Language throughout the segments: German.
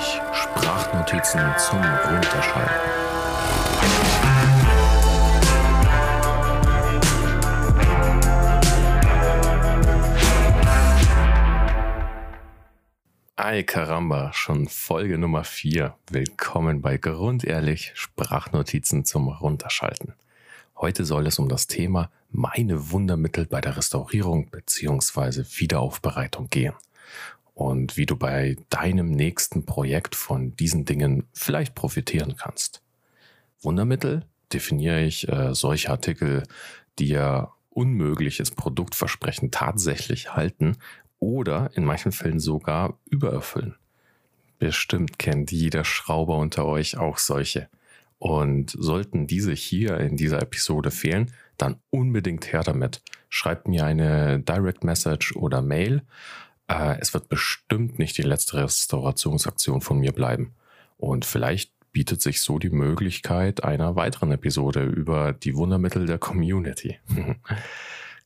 ehrlich. Sprachnotizen zum Runterschalten. Ay Caramba, schon Folge Nummer 4. Willkommen bei Grundehrlich Sprachnotizen zum Runterschalten. Heute soll es um das Thema meine Wundermittel bei der Restaurierung bzw. Wiederaufbereitung gehen und wie du bei deinem nächsten Projekt von diesen Dingen vielleicht profitieren kannst. Wundermittel definiere ich äh, solche Artikel, die ja unmögliches Produktversprechen tatsächlich halten oder in manchen Fällen sogar übererfüllen. Bestimmt kennt jeder Schrauber unter euch auch solche. Und sollten diese hier in dieser Episode fehlen, dann unbedingt her damit. Schreibt mir eine Direct Message oder Mail. Äh, es wird bestimmt nicht die letzte Restaurationsaktion von mir bleiben. Und vielleicht bietet sich so die Möglichkeit einer weiteren Episode über die Wundermittel der Community.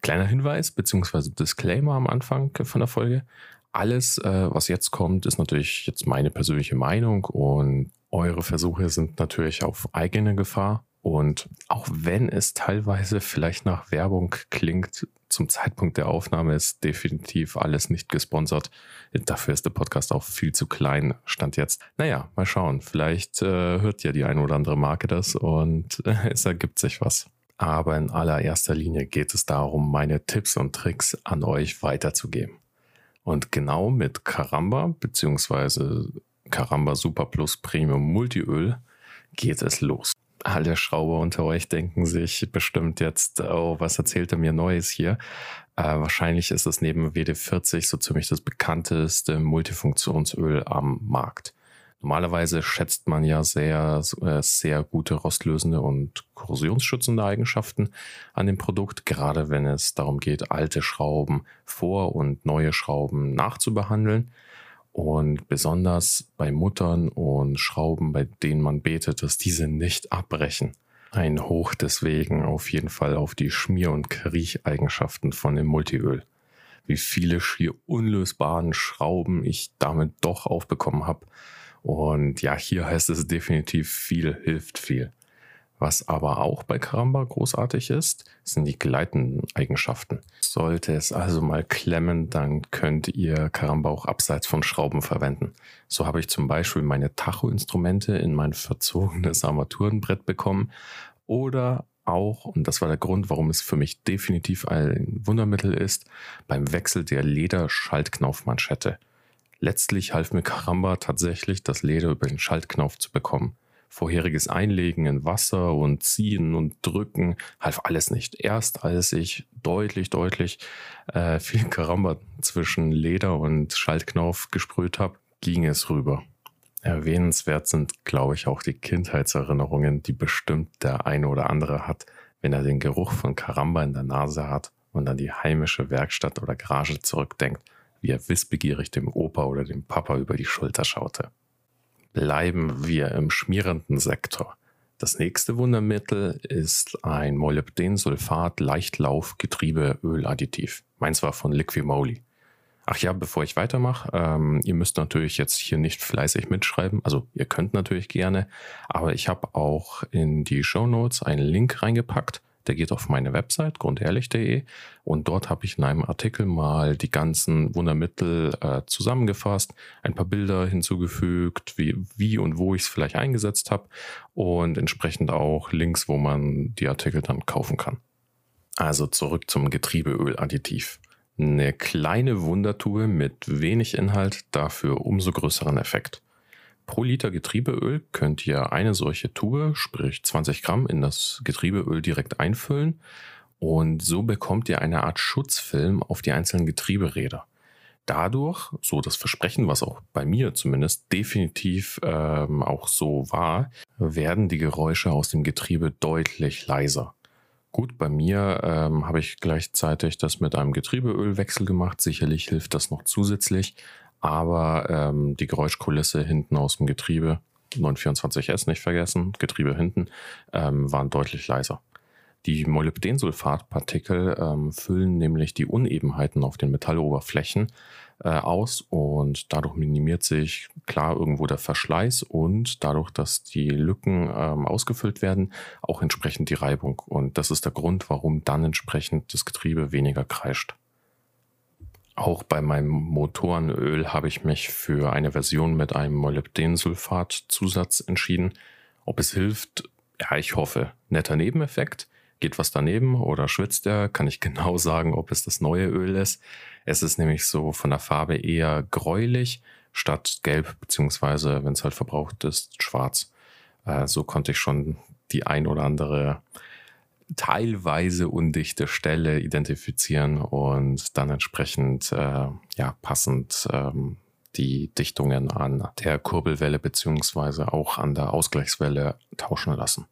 Kleiner Hinweis bzw. Disclaimer am Anfang von der Folge. Alles, äh, was jetzt kommt, ist natürlich jetzt meine persönliche Meinung und eure Versuche sind natürlich auf eigene Gefahr. Und auch wenn es teilweise vielleicht nach Werbung klingt, zum Zeitpunkt der Aufnahme ist definitiv alles nicht gesponsert. Dafür ist der Podcast auch viel zu klein, stand jetzt. Naja, mal schauen. Vielleicht äh, hört ja die eine oder andere Marke das und äh, es ergibt sich was. Aber in allererster Linie geht es darum, meine Tipps und Tricks an euch weiterzugeben. Und genau mit Caramba bzw. Caramba Super Plus Premium Multiöl geht es los alle Schrauber unter euch denken sich bestimmt jetzt, oh, was erzählt er mir Neues hier? Äh, wahrscheinlich ist es neben WD40 so ziemlich das bekannteste Multifunktionsöl am Markt. Normalerweise schätzt man ja sehr, äh, sehr gute rostlösende und korrosionsschützende Eigenschaften an dem Produkt, gerade wenn es darum geht, alte Schrauben vor und neue Schrauben nachzubehandeln. Und besonders bei Muttern und Schrauben, bei denen man betet, dass diese nicht abbrechen. Ein Hoch deswegen auf jeden Fall auf die Schmier- und Kriecheigenschaften von dem Multiöl. Wie viele schier unlösbaren Schrauben ich damit doch aufbekommen habe. Und ja, hier heißt es definitiv viel hilft viel. Was aber auch bei Karamba großartig ist, sind die gleitenden Eigenschaften. Sollte es also mal klemmen, dann könnt ihr Karamba auch abseits von Schrauben verwenden. So habe ich zum Beispiel meine Tacho-Instrumente in mein verzogenes Armaturenbrett bekommen oder auch, und das war der Grund, warum es für mich definitiv ein Wundermittel ist, beim Wechsel der Lederschaltknaufmanschette. Letztlich half mir Karamba tatsächlich, das Leder über den Schaltknauf zu bekommen vorheriges Einlegen in Wasser und Ziehen und Drücken half alles nicht. Erst als ich deutlich, deutlich äh, viel Karamba zwischen Leder und Schaltknauf gesprüht habe, ging es rüber. Erwähnenswert sind, glaube ich, auch die Kindheitserinnerungen, die bestimmt der eine oder andere hat, wenn er den Geruch von Karamba in der Nase hat und an die heimische Werkstatt oder Garage zurückdenkt, wie er wissbegierig dem Opa oder dem Papa über die Schulter schaute bleiben wir im schmierenden Sektor. Das nächste Wundermittel ist ein Molybdensulfat Leichtlauf Getriebeöladditiv. Meins war von Liquimoly. Ach ja, bevor ich weitermache, ähm, ihr müsst natürlich jetzt hier nicht fleißig mitschreiben. Also ihr könnt natürlich gerne, aber ich habe auch in die Show Notes einen Link reingepackt der geht auf meine Website grundehrlich.de und dort habe ich in einem Artikel mal die ganzen Wundermittel äh, zusammengefasst, ein paar Bilder hinzugefügt, wie, wie und wo ich es vielleicht eingesetzt habe und entsprechend auch Links, wo man die Artikel dann kaufen kann. Also zurück zum Getriebeöladditiv. Eine kleine Wundertube mit wenig Inhalt, dafür umso größeren Effekt. Pro Liter Getriebeöl könnt ihr eine solche Tube, sprich 20 Gramm, in das Getriebeöl direkt einfüllen und so bekommt ihr eine Art Schutzfilm auf die einzelnen Getrieberäder. Dadurch, so das Versprechen, was auch bei mir zumindest definitiv ähm, auch so war, werden die Geräusche aus dem Getriebe deutlich leiser. Gut, bei mir ähm, habe ich gleichzeitig das mit einem Getriebeölwechsel gemacht. Sicherlich hilft das noch zusätzlich aber ähm, die Geräuschkulisse hinten aus dem Getriebe, 924S nicht vergessen, Getriebe hinten, ähm, waren deutlich leiser. Die Molybdensulfatpartikel ähm, füllen nämlich die Unebenheiten auf den Metalloberflächen äh, aus und dadurch minimiert sich klar irgendwo der Verschleiß und dadurch, dass die Lücken ähm, ausgefüllt werden, auch entsprechend die Reibung. Und das ist der Grund, warum dann entsprechend das Getriebe weniger kreischt. Auch bei meinem Motorenöl habe ich mich für eine Version mit einem Molybdensulfat-Zusatz entschieden. Ob es hilft, ja, ich hoffe. Netter Nebeneffekt. Geht was daneben oder schwitzt er, kann ich genau sagen, ob es das neue Öl ist. Es ist nämlich so von der Farbe eher gräulich statt gelb, beziehungsweise wenn es halt verbraucht ist, schwarz. Äh, so konnte ich schon die ein oder andere teilweise undichte Stelle identifizieren und dann entsprechend äh, ja passend ähm, die Dichtungen an der Kurbelwelle beziehungsweise auch an der Ausgleichswelle tauschen lassen.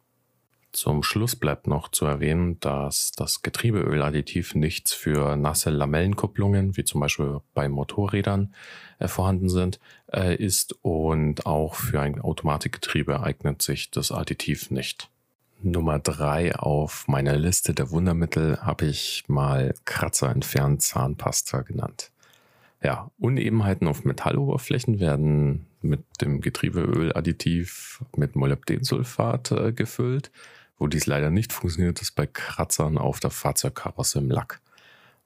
Zum Schluss bleibt noch zu erwähnen, dass das Getriebeöladditiv nichts für nasse Lamellenkupplungen, wie zum Beispiel bei Motorrädern, äh, vorhanden sind, äh, ist und auch für ein Automatikgetriebe eignet sich das Additiv nicht. Nummer drei auf meiner Liste der Wundermittel habe ich mal Kratzer entfernt Zahnpasta genannt. Ja, Unebenheiten auf Metalloberflächen werden mit dem Getriebeöladditiv mit Molybdensulfat äh, gefüllt. Wo dies leider nicht funktioniert, ist bei Kratzern auf der Fahrzeugkarosse im Lack.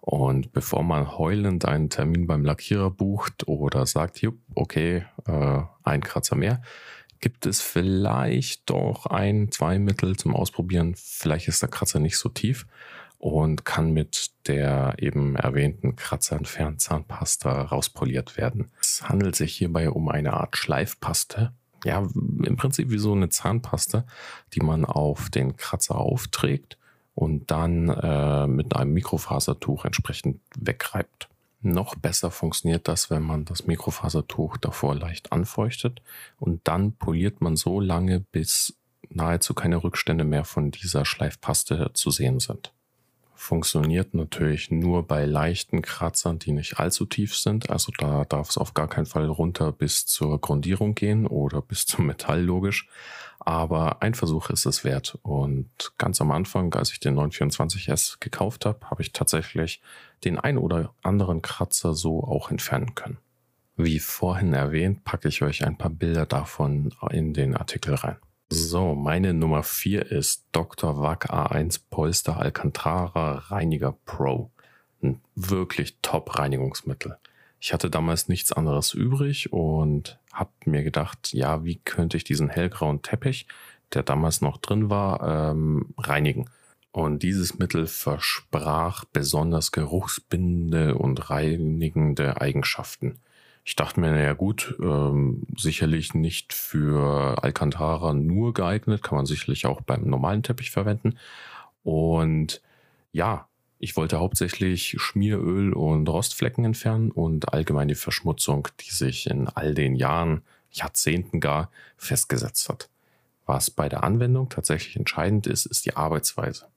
Und bevor man heulend einen Termin beim Lackierer bucht oder sagt, jupp, okay, äh, ein Kratzer mehr, gibt es vielleicht doch ein, zwei Mittel zum Ausprobieren. Vielleicht ist der Kratzer nicht so tief und kann mit der eben erwähnten Kratzerentfernzahnpasta rauspoliert werden. Es handelt sich hierbei um eine Art Schleifpaste. Ja, im Prinzip wie so eine Zahnpasta, die man auf den Kratzer aufträgt und dann äh, mit einem Mikrofasertuch entsprechend wegreibt. Noch besser funktioniert das, wenn man das Mikrofasertuch davor leicht anfeuchtet und dann poliert man so lange, bis nahezu keine Rückstände mehr von dieser Schleifpaste zu sehen sind funktioniert natürlich nur bei leichten Kratzern, die nicht allzu tief sind. Also da darf es auf gar keinen Fall runter bis zur Grundierung gehen oder bis zum Metall logisch. Aber ein Versuch ist es wert. Und ganz am Anfang, als ich den 924S gekauft habe, habe ich tatsächlich den ein oder anderen Kratzer so auch entfernen können. Wie vorhin erwähnt, packe ich euch ein paar Bilder davon in den Artikel rein. So, meine Nummer 4 ist Dr. Wack A1 Polster Alcantara Reiniger Pro. Ein wirklich top Reinigungsmittel. Ich hatte damals nichts anderes übrig und habe mir gedacht, ja, wie könnte ich diesen hellgrauen Teppich, der damals noch drin war, ähm, reinigen. Und dieses Mittel versprach besonders geruchsbindende und reinigende Eigenschaften. Ich dachte mir, naja gut, ähm, sicherlich nicht für Alcantara nur geeignet, kann man sicherlich auch beim normalen Teppich verwenden. Und ja, ich wollte hauptsächlich Schmieröl und Rostflecken entfernen und allgemein die Verschmutzung, die sich in all den Jahren, Jahrzehnten gar festgesetzt hat. Was bei der Anwendung tatsächlich entscheidend ist, ist die Arbeitsweise.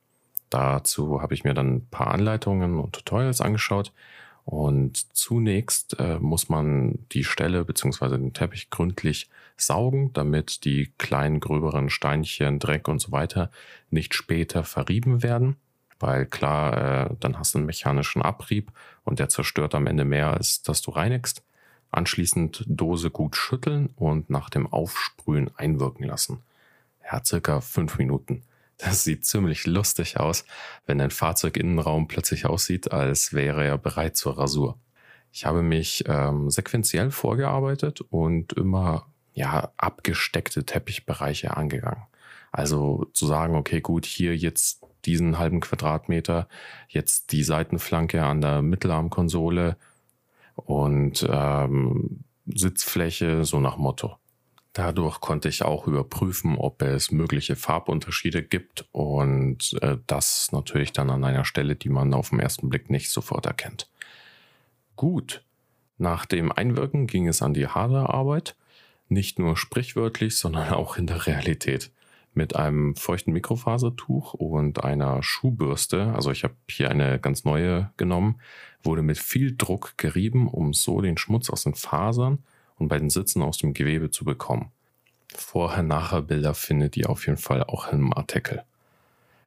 Dazu habe ich mir dann ein paar Anleitungen und Tutorials angeschaut und zunächst äh, muss man die Stelle bzw. den Teppich gründlich saugen, damit die kleinen, gröberen Steinchen, Dreck und so weiter nicht später verrieben werden. Weil klar, äh, dann hast du einen mechanischen Abrieb und der zerstört am Ende mehr, als dass du reinigst. Anschließend Dose gut schütteln und nach dem Aufsprühen einwirken lassen. Ja, circa fünf Minuten. Das sieht ziemlich lustig aus, wenn dein Fahrzeuginnenraum plötzlich aussieht, als wäre er bereit zur Rasur. Ich habe mich ähm, sequenziell vorgearbeitet und immer ja abgesteckte Teppichbereiche angegangen. Also zu sagen, okay, gut, hier jetzt diesen halben Quadratmeter, jetzt die Seitenflanke an der Mittelarmkonsole und ähm, Sitzfläche, so nach Motto. Dadurch konnte ich auch überprüfen, ob es mögliche Farbunterschiede gibt und äh, das natürlich dann an einer Stelle, die man auf den ersten Blick nicht sofort erkennt. Gut, nach dem Einwirken ging es an die Haderarbeit, nicht nur sprichwörtlich, sondern auch in der Realität. Mit einem feuchten Mikrofasertuch und einer Schuhbürste, also ich habe hier eine ganz neue genommen, wurde mit viel Druck gerieben, um so den Schmutz aus den Fasern und bei den Sitzen aus dem Gewebe zu bekommen. Vorher-Nachher-Bilder findet ihr auf jeden Fall auch im Artikel.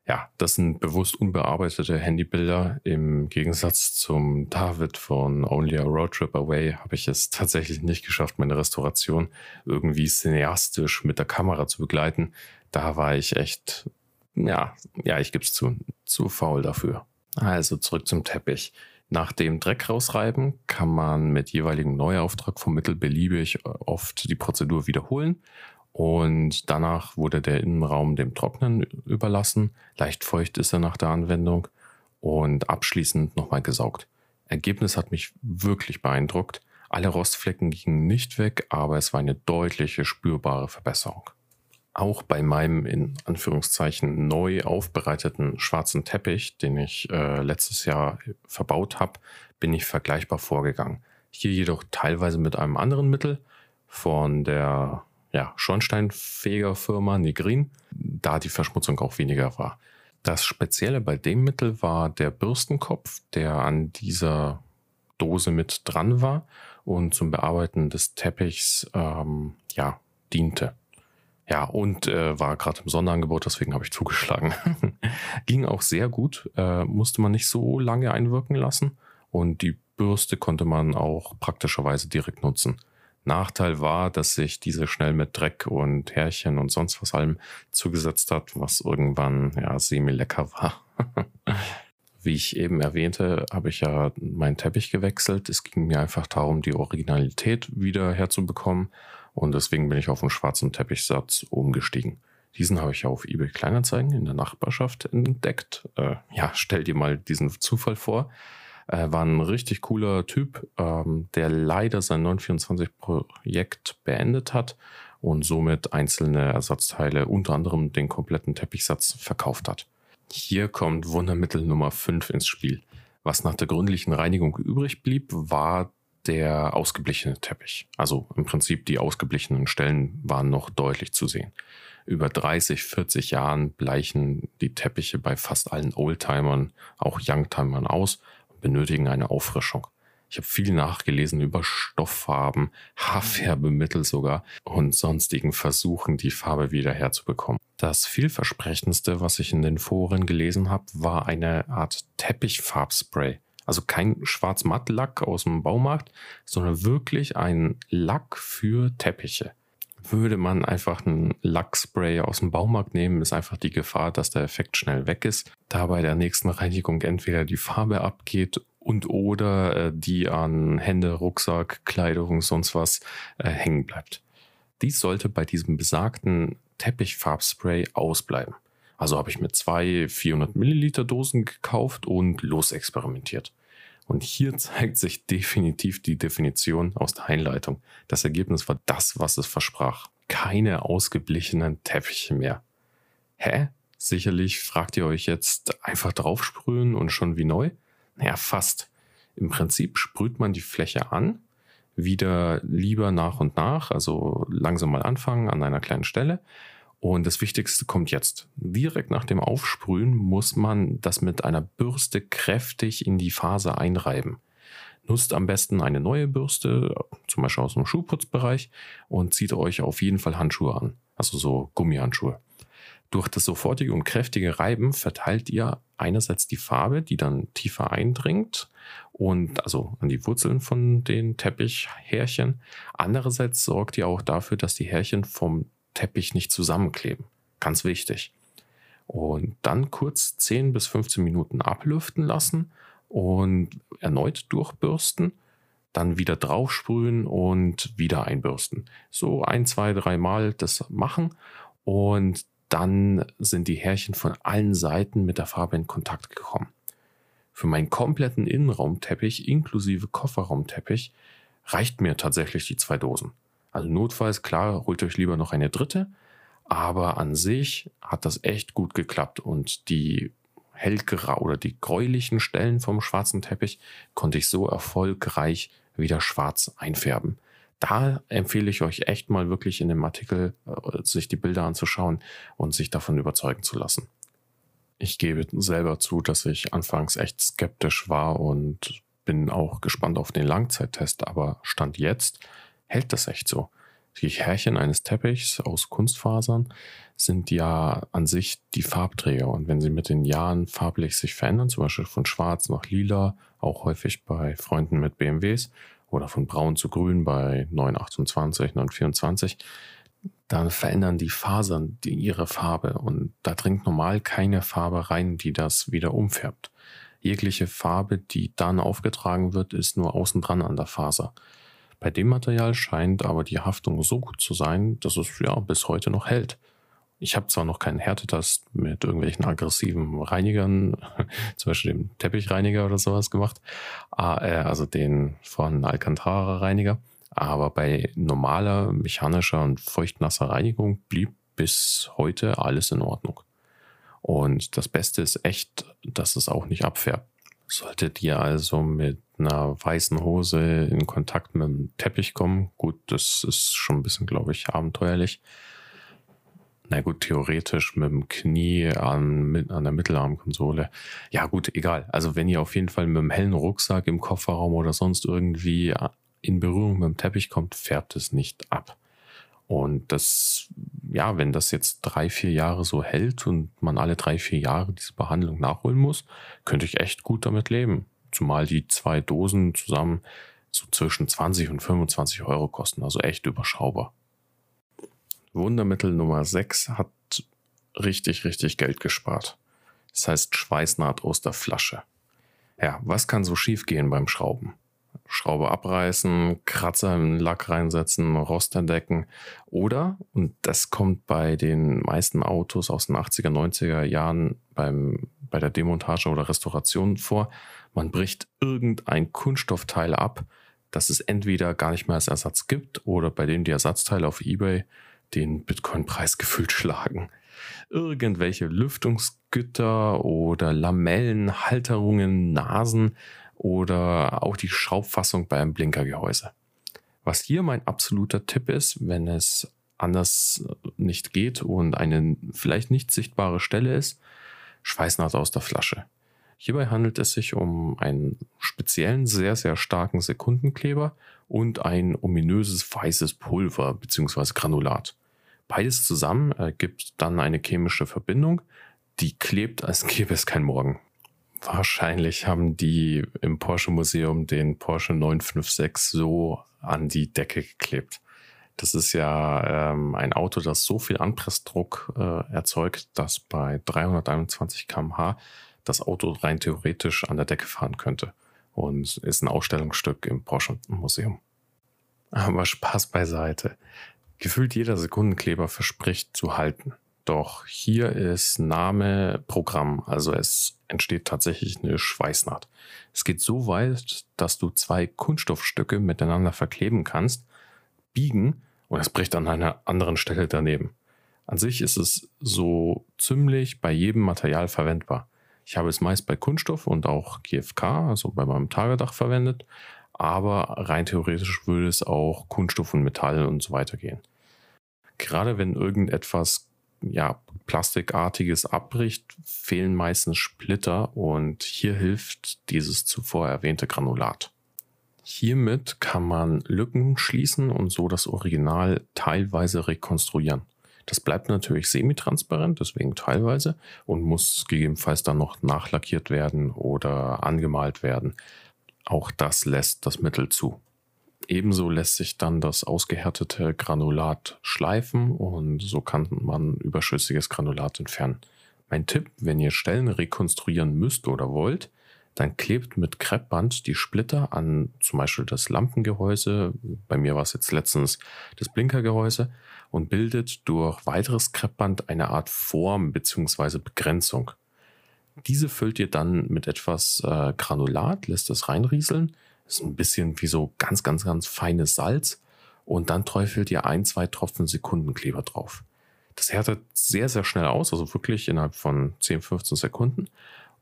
Ja, das sind bewusst unbearbeitete Handybilder. Im Gegensatz zum David von Only a Road Trip Away habe ich es tatsächlich nicht geschafft, meine Restauration irgendwie cineastisch mit der Kamera zu begleiten. Da war ich echt, ja, ja, ich gebe es zu, zu faul dafür. Also zurück zum Teppich. Nach dem Dreck rausreiben kann man mit jeweiligem Neuauftrag vom Mittel beliebig oft die Prozedur wiederholen und danach wurde der Innenraum dem Trocknen überlassen. Leicht feucht ist er nach der Anwendung und abschließend nochmal gesaugt. Ergebnis hat mich wirklich beeindruckt. Alle Rostflecken gingen nicht weg, aber es war eine deutliche spürbare Verbesserung. Auch bei meinem in Anführungszeichen neu aufbereiteten schwarzen Teppich, den ich äh, letztes Jahr verbaut habe, bin ich vergleichbar vorgegangen. Hier jedoch teilweise mit einem anderen Mittel von der ja, Schornsteinfegerfirma Negrin, da die Verschmutzung auch weniger war. Das Spezielle bei dem Mittel war der Bürstenkopf, der an dieser Dose mit dran war und zum Bearbeiten des Teppichs ähm, ja, diente. Ja, und äh, war gerade im Sonderangebot, deswegen habe ich zugeschlagen. Ging auch sehr gut, äh, musste man nicht so lange einwirken lassen und die Bürste konnte man auch praktischerweise direkt nutzen. Nachteil war, dass sich diese schnell mit Dreck und Härchen und sonst was allem zugesetzt hat, was irgendwann ja semi-lecker war. Wie ich eben erwähnte, habe ich ja meinen Teppich gewechselt. Es ging mir einfach darum, die Originalität wieder herzubekommen und deswegen bin ich auf einen schwarzen Teppichsatz umgestiegen. Diesen habe ich auf eBay Kleinanzeigen in der Nachbarschaft entdeckt. Äh, ja, stell dir mal diesen Zufall vor. Äh, war ein richtig cooler Typ, ähm, der leider sein 924-Projekt beendet hat und somit einzelne Ersatzteile, unter anderem den kompletten Teppichsatz, verkauft hat. Hier kommt Wundermittel Nummer 5 ins Spiel. Was nach der gründlichen Reinigung übrig blieb, war der ausgeblichene Teppich. Also im Prinzip die ausgeblichenen Stellen waren noch deutlich zu sehen. Über 30, 40 Jahren bleichen die Teppiche bei fast allen Oldtimern, auch Youngtimern aus benötigen eine Auffrischung. Ich habe viel nachgelesen über Stofffarben, Haarfärbemittel sogar und sonstigen Versuchen, die Farbe wieder herzubekommen. Das vielversprechendste, was ich in den Foren gelesen habe, war eine Art Teppichfarbspray. Also kein Schwarz-Matt-Lack aus dem Baumarkt, sondern wirklich ein Lack für Teppiche. Würde man einfach einen Lackspray aus dem Baumarkt nehmen, ist einfach die Gefahr, dass der Effekt schnell weg ist. Da bei der nächsten Reinigung entweder die Farbe abgeht und oder äh, die an Hände, Rucksack, Kleidung, sonst was äh, hängen bleibt. Dies sollte bei diesem besagten Teppichfarbspray ausbleiben. Also habe ich mir zwei 400 Milliliter Dosen gekauft und losexperimentiert. Und hier zeigt sich definitiv die Definition aus der Einleitung. Das Ergebnis war das, was es versprach. Keine ausgeblichenen Teppiche mehr. Hä? Sicherlich fragt ihr euch jetzt einfach draufsprühen und schon wie neu? Naja, fast. Im Prinzip sprüht man die Fläche an, wieder lieber nach und nach, also langsam mal anfangen an einer kleinen Stelle und das Wichtigste kommt jetzt. Direkt nach dem Aufsprühen muss man das mit einer Bürste kräftig in die Phase einreiben. Nutzt am besten eine neue Bürste, zum Beispiel aus dem Schuhputzbereich, und zieht euch auf jeden Fall Handschuhe an, also so Gummihandschuhe. Durch das sofortige und kräftige Reiben verteilt ihr einerseits die Farbe, die dann tiefer eindringt und also an die Wurzeln von den Teppichhärchen. Andererseits sorgt ihr auch dafür, dass die Härchen vom Teppich nicht zusammenkleben. Ganz wichtig. Und dann kurz 10 bis 15 Minuten ablüften lassen und erneut durchbürsten, dann wieder draufsprühen und wieder einbürsten. So ein, zwei, dreimal das machen und dann sind die Härchen von allen Seiten mit der Farbe in Kontakt gekommen. Für meinen kompletten Innenraumteppich inklusive Kofferraumteppich reicht mir tatsächlich die zwei Dosen. Also notfalls, klar, holt euch lieber noch eine dritte. Aber an sich hat das echt gut geklappt und die hellgrau oder die gräulichen Stellen vom schwarzen Teppich konnte ich so erfolgreich wieder schwarz einfärben. Da empfehle ich euch echt mal wirklich in dem Artikel äh, sich die Bilder anzuschauen und sich davon überzeugen zu lassen. Ich gebe selber zu, dass ich anfangs echt skeptisch war und bin auch gespannt auf den Langzeittest, aber Stand jetzt hält das echt so. Die Härchen eines Teppichs aus Kunstfasern sind ja an sich die Farbträger. Und wenn sie mit den Jahren farblich sich verändern, zum Beispiel von schwarz nach lila, auch häufig bei Freunden mit BMWs, oder von braun zu grün bei 928, 924, dann verändern die Fasern die ihre Farbe und da dringt normal keine Farbe rein, die das wieder umfärbt. Jegliche Farbe, die dann aufgetragen wird, ist nur außen dran an der Faser. Bei dem Material scheint aber die Haftung so gut zu sein, dass es ja bis heute noch hält. Ich habe zwar noch keinen Härtetest mit irgendwelchen aggressiven Reinigern, zum Beispiel dem Teppichreiniger oder sowas gemacht, äh, also den von Alcantara Reiniger, aber bei normaler mechanischer und feuchtnasser Reinigung blieb bis heute alles in Ordnung. Und das Beste ist echt, dass es auch nicht abfärbt. Solltet ihr also mit einer weißen Hose in Kontakt mit dem Teppich kommen, gut, das ist schon ein bisschen, glaube ich, abenteuerlich. Na gut, theoretisch mit dem Knie an, an der Mittelarmkonsole. Ja gut, egal. Also wenn ihr auf jeden Fall mit einem hellen Rucksack im Kofferraum oder sonst irgendwie in Berührung mit dem Teppich kommt, färbt es nicht ab. Und das, ja, wenn das jetzt drei, vier Jahre so hält und man alle drei, vier Jahre diese Behandlung nachholen muss, könnte ich echt gut damit leben. Zumal die zwei Dosen zusammen so zwischen 20 und 25 Euro kosten, also echt überschaubar. Wundermittel Nummer 6 hat richtig, richtig Geld gespart. Das heißt Schweißnaht aus der Flasche. Ja, was kann so schief gehen beim Schrauben? Schraube abreißen, Kratzer im Lack reinsetzen, Rost entdecken. Oder, und das kommt bei den meisten Autos aus den 80er, 90er Jahren beim, bei der Demontage oder Restauration vor, man bricht irgendein Kunststoffteil ab, das es entweder gar nicht mehr als Ersatz gibt oder bei dem die Ersatzteile auf eBay den Bitcoin-Preis gefühlt schlagen. Irgendwelche Lüftungsgitter oder Lamellen, Halterungen, Nasen, oder auch die Schraubfassung beim Blinkergehäuse. Was hier mein absoluter Tipp ist, wenn es anders nicht geht und eine vielleicht nicht sichtbare Stelle ist, Schweißnaht aus der Flasche. Hierbei handelt es sich um einen speziellen, sehr, sehr starken Sekundenkleber und ein ominöses weißes Pulver bzw. Granulat. Beides zusammen ergibt dann eine chemische Verbindung, die klebt, als gäbe es kein Morgen. Wahrscheinlich haben die im Porsche Museum den Porsche 956 so an die Decke geklebt. Das ist ja ähm, ein Auto, das so viel Anpressdruck äh, erzeugt, dass bei 321 km/h das Auto rein theoretisch an der Decke fahren könnte. Und ist ein Ausstellungsstück im Porsche Museum. Aber Spaß beiseite. Gefühlt jeder Sekundenkleber verspricht zu halten. Doch hier ist Name Programm, also es entsteht tatsächlich eine Schweißnaht. Es geht so weit, dass du zwei Kunststoffstücke miteinander verkleben kannst, biegen und es bricht an einer anderen Stelle daneben. An sich ist es so ziemlich bei jedem Material verwendbar. Ich habe es meist bei Kunststoff und auch GFK, also bei meinem Tagedach verwendet, aber rein theoretisch würde es auch Kunststoff und Metall und so weiter gehen. Gerade wenn irgendetwas ja, Plastikartiges abbricht, fehlen meistens Splitter und hier hilft dieses zuvor erwähnte Granulat. Hiermit kann man Lücken schließen und so das Original teilweise rekonstruieren. Das bleibt natürlich semitransparent, deswegen teilweise und muss gegebenenfalls dann noch nachlackiert werden oder angemalt werden. Auch das lässt das Mittel zu. Ebenso lässt sich dann das ausgehärtete Granulat schleifen und so kann man überschüssiges Granulat entfernen. Mein Tipp, wenn ihr Stellen rekonstruieren müsst oder wollt, dann klebt mit Kreppband die Splitter an zum Beispiel das Lampengehäuse, bei mir war es jetzt letztens das Blinkergehäuse, und bildet durch weiteres Kreppband eine Art Form bzw. Begrenzung. Diese füllt ihr dann mit etwas äh, Granulat, lässt es reinrieseln ist ein bisschen wie so ganz, ganz, ganz feines Salz. Und dann träufelt ihr ein, zwei Tropfen Sekundenkleber drauf. Das härtet sehr, sehr schnell aus, also wirklich innerhalb von 10, 15 Sekunden.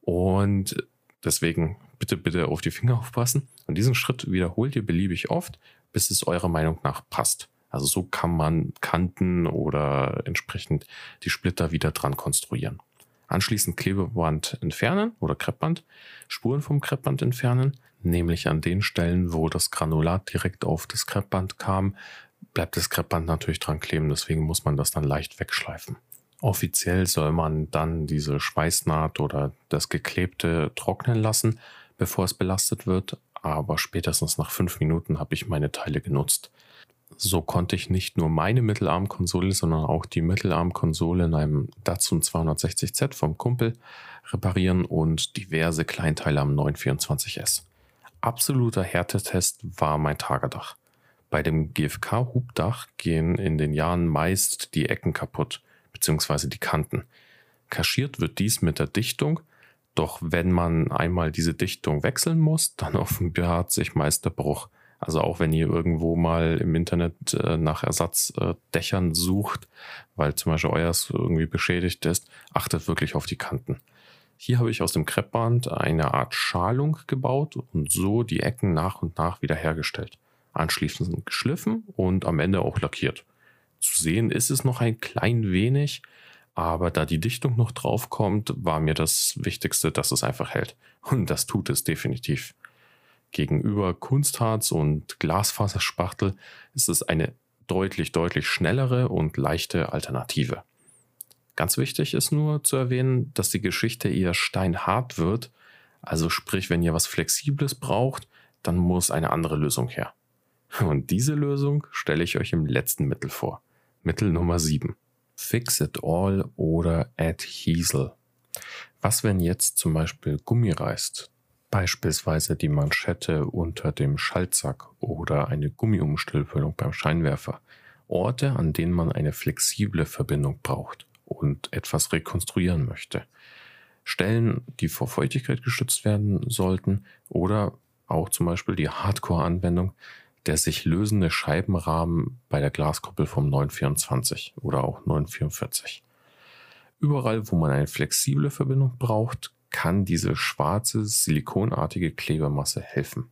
Und deswegen bitte, bitte auf die Finger aufpassen. Und diesen Schritt wiederholt ihr beliebig oft, bis es eurer Meinung nach passt. Also so kann man Kanten oder entsprechend die Splitter wieder dran konstruieren. Anschließend Klebeband entfernen oder Kreppband, Spuren vom Kreppband entfernen, nämlich an den Stellen, wo das Granulat direkt auf das Kreppband kam, bleibt das Kreppband natürlich dran kleben, deswegen muss man das dann leicht wegschleifen. Offiziell soll man dann diese Schweißnaht oder das Geklebte trocknen lassen, bevor es belastet wird, aber spätestens nach fünf Minuten habe ich meine Teile genutzt. So konnte ich nicht nur meine Mittelarmkonsole, sondern auch die Mittelarmkonsole in einem Datsun 260Z vom Kumpel reparieren und diverse Kleinteile am 924S. Absoluter Härtetest war mein Tagerdach. Bei dem GFK-Hubdach gehen in den Jahren meist die Ecken kaputt, beziehungsweise die Kanten. Kaschiert wird dies mit der Dichtung, doch wenn man einmal diese Dichtung wechseln muss, dann offenbart sich meist der Bruch. Also auch wenn ihr irgendwo mal im Internet äh, nach Ersatzdächern sucht, weil zum Beispiel euers irgendwie beschädigt ist, achtet wirklich auf die Kanten. Hier habe ich aus dem Kreppband eine Art Schalung gebaut und so die Ecken nach und nach wieder hergestellt anschließend geschliffen und am Ende auch lackiert. Zu sehen ist es noch ein klein wenig, aber da die Dichtung noch drauf kommt, war mir das Wichtigste, dass es einfach hält. Und das tut es definitiv. Gegenüber Kunstharz und Glasfaserspachtel ist es eine deutlich, deutlich schnellere und leichte Alternative. Ganz wichtig ist nur zu erwähnen, dass die Geschichte eher steinhart wird. Also sprich, wenn ihr was Flexibles braucht, dann muss eine andere Lösung her. Und diese Lösung stelle ich euch im letzten Mittel vor. Mittel Nummer 7. Fix it all oder Adhesel. Was, wenn jetzt zum Beispiel Gummi reißt? Beispielsweise die Manschette unter dem Schaltsack oder eine Gummiumstülpelung beim Scheinwerfer. Orte, an denen man eine flexible Verbindung braucht und etwas rekonstruieren möchte. Stellen, die vor Feuchtigkeit geschützt werden sollten oder auch zum Beispiel die Hardcore-Anwendung, der sich lösende Scheibenrahmen bei der Glaskuppel vom 924 oder auch 944. Überall, wo man eine flexible Verbindung braucht, kann diese schwarze silikonartige Klebemasse helfen.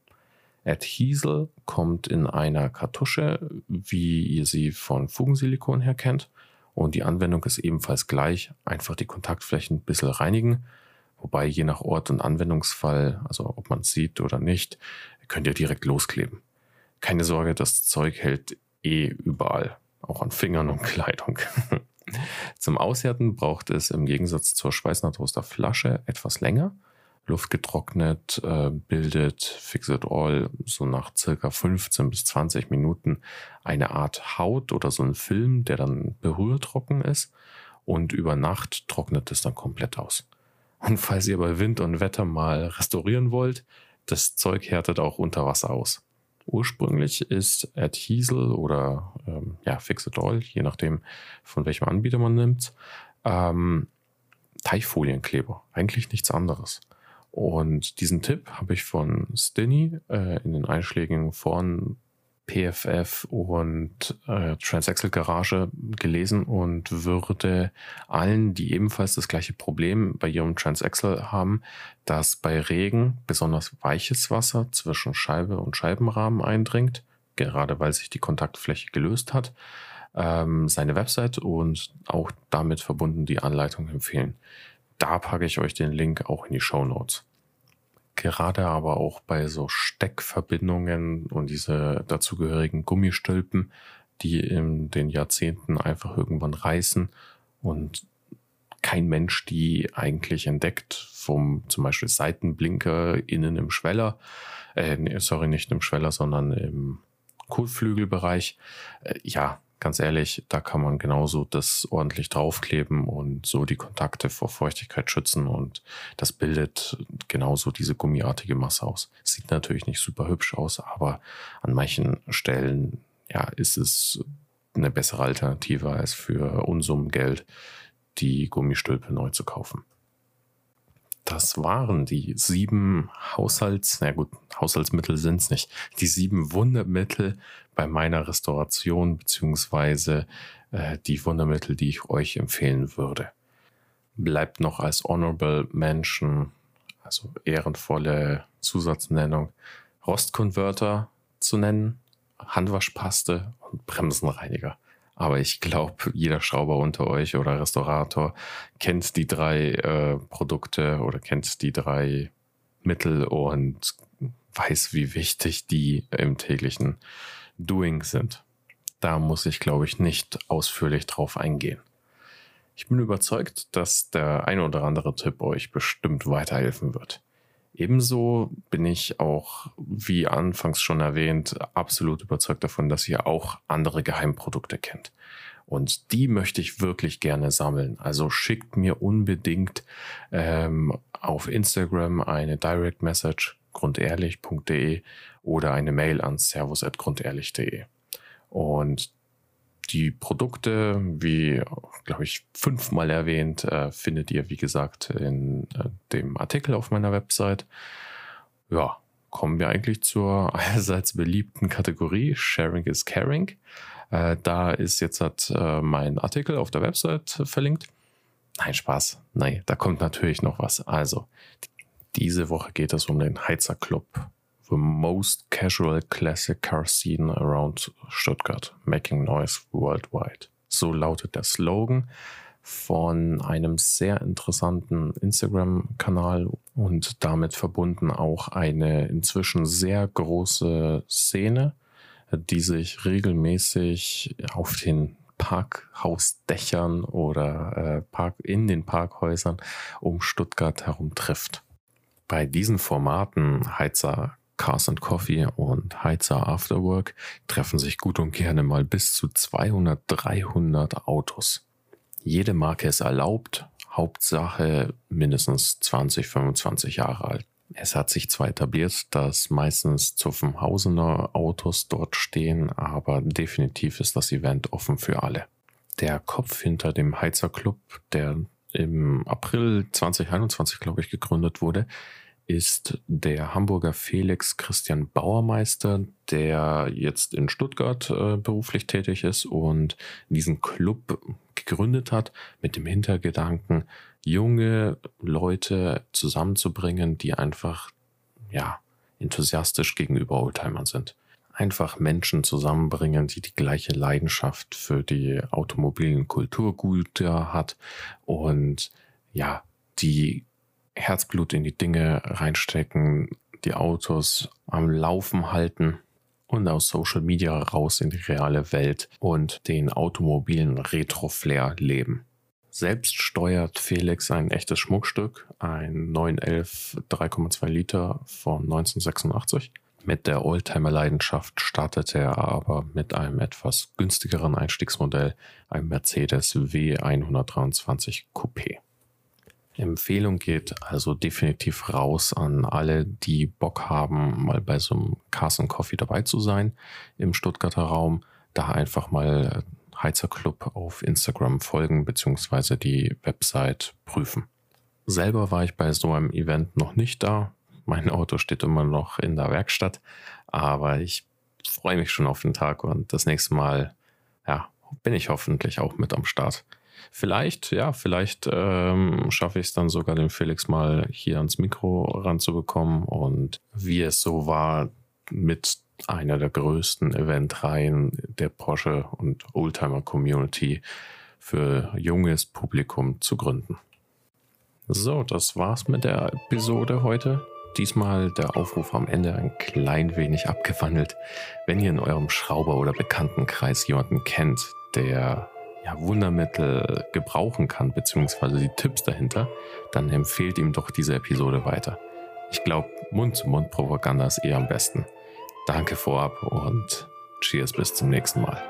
Adhesel kommt in einer Kartusche, wie ihr sie von Fugensilikon her kennt. Und die Anwendung ist ebenfalls gleich. Einfach die Kontaktflächen ein bisschen reinigen. Wobei je nach Ort und Anwendungsfall, also ob man es sieht oder nicht, könnt ihr direkt loskleben. Keine Sorge, das Zeug hält eh überall, auch an Fingern und Kleidung. Zum Aushärten braucht es im Gegensatz zur Schweißnaht etwas länger. Luft getrocknet äh, bildet Fixit All so nach circa 15 bis 20 Minuten eine Art Haut oder so ein Film, der dann berührtrocken ist. Und über Nacht trocknet es dann komplett aus. Und falls ihr bei Wind und Wetter mal restaurieren wollt, das Zeug härtet auch unter Wasser aus. Ursprünglich ist Adhesel oder ähm, ja, Fix-It-All, je nachdem von welchem Anbieter man nimmt, ähm, Teichfolienkleber. Eigentlich nichts anderes. Und diesen Tipp habe ich von Stinny äh, in den einschlägigen Foren PFF und äh, Transaxle Garage gelesen und würde allen, die ebenfalls das gleiche Problem bei ihrem Transaxle haben, dass bei Regen besonders weiches Wasser zwischen Scheibe und Scheibenrahmen eindringt, gerade weil sich die Kontaktfläche gelöst hat, ähm, seine Website und auch damit verbunden die Anleitung empfehlen. Da packe ich euch den Link auch in die Show Notes gerade aber auch bei so Steckverbindungen und diese dazugehörigen Gummistülpen, die in den Jahrzehnten einfach irgendwann reißen und kein Mensch die eigentlich entdeckt, vom zum Beispiel Seitenblinker innen im Schweller, äh, sorry, nicht im Schweller, sondern im Kotflügelbereich. Äh, ja, ganz ehrlich, da kann man genauso das ordentlich draufkleben und so die Kontakte vor Feuchtigkeit schützen und das bildet genauso diese gummiartige Masse aus. Sieht natürlich nicht super hübsch aus, aber an manchen Stellen ja, ist es eine bessere Alternative als für Unsummen Geld die Gummistülpe neu zu kaufen. Das waren die sieben Haushalts, na gut, Haushaltsmittel sind es nicht, die sieben Wundermittel bei meiner Restauration beziehungsweise äh, die Wundermittel, die ich euch empfehlen würde. Bleibt noch als Honorable Mention, also ehrenvolle Zusatznennung, Rostkonverter zu nennen, Handwaschpaste und Bremsenreiniger. Aber ich glaube, jeder Schrauber unter euch oder Restaurator kennt die drei äh, Produkte oder kennt die drei Mittel und weiß, wie wichtig die im täglichen Doing sind. Da muss ich, glaube ich, nicht ausführlich drauf eingehen. Ich bin überzeugt, dass der ein oder andere Tipp euch bestimmt weiterhelfen wird. Ebenso bin ich auch, wie anfangs schon erwähnt, absolut überzeugt davon, dass ihr auch andere Geheimprodukte kennt. Und die möchte ich wirklich gerne sammeln. Also schickt mir unbedingt ähm, auf Instagram eine Direct Message grundehrlich.de oder eine Mail an servus.grundehrlich.de. Und die Produkte, wie, glaube ich, fünfmal erwähnt, äh, findet ihr, wie gesagt, in äh, dem Artikel auf meiner Website. Ja, kommen wir eigentlich zur allseits beliebten Kategorie Sharing is Caring. Äh, da ist jetzt hat, äh, mein Artikel auf der Website verlinkt. Nein, Spaß. Nein, da kommt natürlich noch was. Also, diese Woche geht es um den Heizer Club. The most casual classic car scene around Stuttgart, making noise worldwide. So lautet der Slogan von einem sehr interessanten Instagram-Kanal und damit verbunden auch eine inzwischen sehr große Szene, die sich regelmäßig auf den Parkhausdächern oder äh, Park in den Parkhäusern um Stuttgart herum trifft. Bei diesen Formaten Heizer Cars and Coffee und Heizer Afterwork treffen sich gut und gerne mal bis zu 200, 300 Autos. Jede Marke ist erlaubt, Hauptsache mindestens 20, 25 Jahre alt. Es hat sich zwar etabliert, dass meistens Zuffenhausener Autos dort stehen, aber definitiv ist das Event offen für alle. Der Kopf hinter dem Heizer Club, der im April 2021, glaube ich, gegründet wurde, ist der Hamburger Felix Christian Bauermeister, der jetzt in Stuttgart äh, beruflich tätig ist und diesen Club gegründet hat mit dem Hintergedanken, junge Leute zusammenzubringen, die einfach, ja, enthusiastisch gegenüber Oldtimern sind. Einfach Menschen zusammenbringen, die die gleiche Leidenschaft für die automobilen Kulturgüter hat und ja, die Herzblut in die Dinge reinstecken, die Autos am Laufen halten und aus Social Media raus in die reale Welt und den automobilen Retro-Flair leben. Selbst steuert Felix ein echtes Schmuckstück, ein 911 3,2 Liter von 1986. Mit der Oldtimer-Leidenschaft startete er aber mit einem etwas günstigeren Einstiegsmodell, einem Mercedes W123 Coupé. Empfehlung geht also definitiv raus an alle, die Bock haben, mal bei so einem Carson Coffee dabei zu sein im Stuttgarter Raum. Da einfach mal Heizer Club auf Instagram folgen bzw. die Website prüfen. Selber war ich bei so einem Event noch nicht da. Mein Auto steht immer noch in der Werkstatt, aber ich freue mich schon auf den Tag und das nächste Mal, ja, bin ich hoffentlich auch mit am Start. Vielleicht, ja, vielleicht ähm, schaffe ich es dann sogar, den Felix mal hier ans Mikro ranzubekommen und wie es so war, mit einer der größten Eventreihen der Porsche und Oldtimer Community für junges Publikum zu gründen. So, das war's mit der Episode heute. Diesmal der Aufruf am Ende ein klein wenig abgewandelt. Wenn ihr in eurem Schrauber- oder Bekanntenkreis jemanden kennt, der ja, Wundermittel gebrauchen kann, beziehungsweise die Tipps dahinter, dann empfehlt ihm doch diese Episode weiter. Ich glaube, Mund-zu-Mund-Propaganda ist eher am besten. Danke vorab und cheers bis zum nächsten Mal.